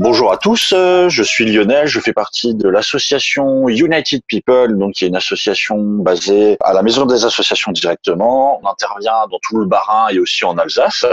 Bonjour à tous, euh, je suis Lionel, je fais partie de l'association United People, donc qui est une association basée à la Maison des Associations directement. On intervient dans tout le Bas-Rhin et aussi en Alsace.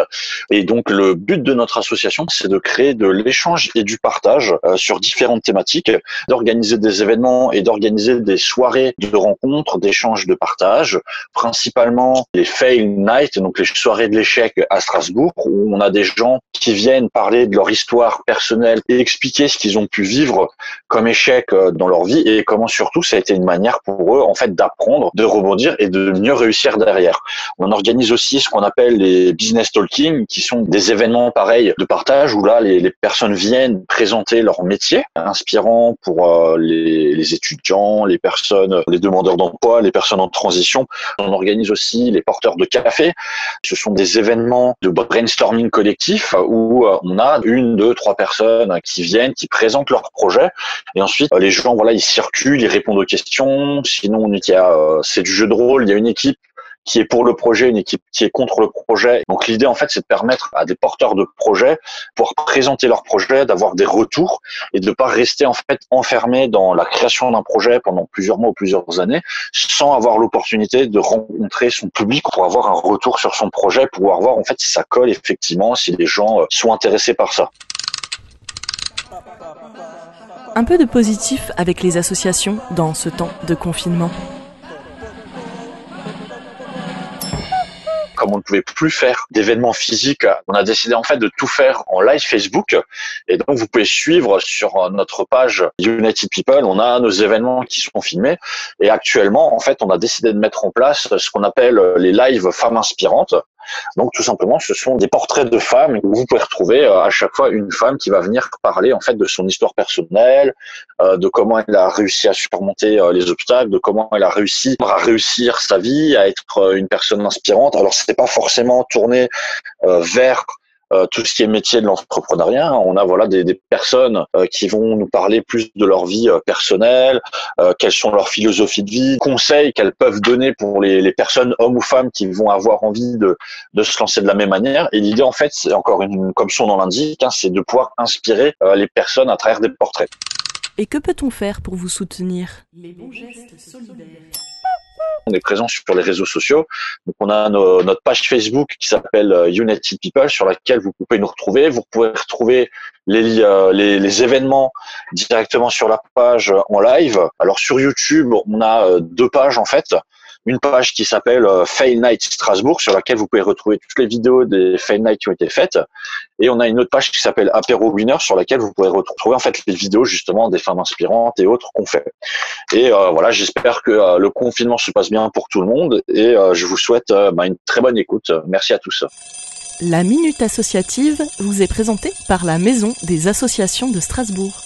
Et donc le but de notre association, c'est de créer de l'échange et du partage euh, sur différentes thématiques, d'organiser des événements et d'organiser des soirées de rencontres, d'échanges, de partage, principalement les fail night, donc les soirées de l'échec à Strasbourg, où on a des gens qui viennent parler de leur histoire personnelle expliquer ce qu'ils ont pu vivre comme échec euh, dans leur vie et comment surtout ça a été une manière pour eux en fait d'apprendre, de rebondir et de mieux réussir derrière. On organise aussi ce qu'on appelle les business talking qui sont des événements pareils de partage où là les, personnes viennent présenter leur métier inspirant pour euh, les, les, étudiants, les personnes, les demandeurs d'emploi, les personnes en transition. On organise aussi les porteurs de café. Ce sont des événements de brainstorming collectif où euh, on a une, deux, trois personnes qui viennent, qui présentent leur projet, et ensuite euh, les gens, voilà, ils circulent, ils répondent aux questions. Sinon, il y euh, c'est du jeu de rôle. Il y a une équipe qui est pour le projet, une équipe qui est contre le projet. Donc l'idée en fait, c'est de permettre à des porteurs de projets pour présenter leur projet, d'avoir des retours et de ne pas rester en fait enfermé dans la création d'un projet pendant plusieurs mois ou plusieurs années sans avoir l'opportunité de rencontrer son public pour avoir un retour sur son projet, pouvoir voir en fait si ça colle effectivement, si les gens euh, sont intéressés par ça. Un peu de positif avec les associations dans ce temps de confinement. comme on ne pouvait plus faire d'événements physiques, on a décidé en fait de tout faire en live Facebook. Et donc vous pouvez suivre sur notre page United People, on a nos événements qui sont filmés. Et actuellement, en fait, on a décidé de mettre en place ce qu'on appelle les lives femmes inspirantes. Donc tout simplement, ce sont des portraits de femmes où vous pouvez retrouver euh, à chaque fois une femme qui va venir parler en fait de son histoire personnelle, euh, de comment elle a réussi à surmonter euh, les obstacles, de comment elle a réussi à réussir sa vie, à être une personne inspirante. Alors c'était pas forcément tourné vers euh, tout ce qui est métier de l'entrepreneuriat. On a voilà des, des personnes euh, qui vont nous parler plus de leur vie euh, personnelle, quelles sont leurs philosophies de vie, conseils qu'elles peuvent donner pour les, les, personnes, hommes ou femmes, qui vont avoir envie de, de se lancer de la même manière. Et l'idée, en fait, c'est encore une, comme son nom l'indique, hein, c'est de pouvoir inspirer les personnes à travers des portraits. Et que peut-on faire pour vous soutenir? Les bons gestes solidaires. On est présent sur les réseaux sociaux. Donc on a notre page Facebook qui s'appelle euh, United People sur laquelle vous pouvez nous retrouver. Vous pouvez retrouver les, euh, les, événements directement sur la page en live. Alors sur YouTube, on a euh, deux pages en fait une page qui s'appelle euh, Fail Night Strasbourg sur laquelle vous pouvez retrouver toutes les vidéos des Fail Night qui ont été faites. Et on a une autre page qui s'appelle Apéro Winner sur laquelle vous pourrez retrouver en fait les vidéos justement des femmes inspirantes et autres qu'on fait. Et voilà, j'espère que le confinement se passe bien pour tout le monde et je vous souhaite bah, une très bonne écoute. Merci à tous. La Minute Associative vous est présentée par la Maison des Associations de Strasbourg.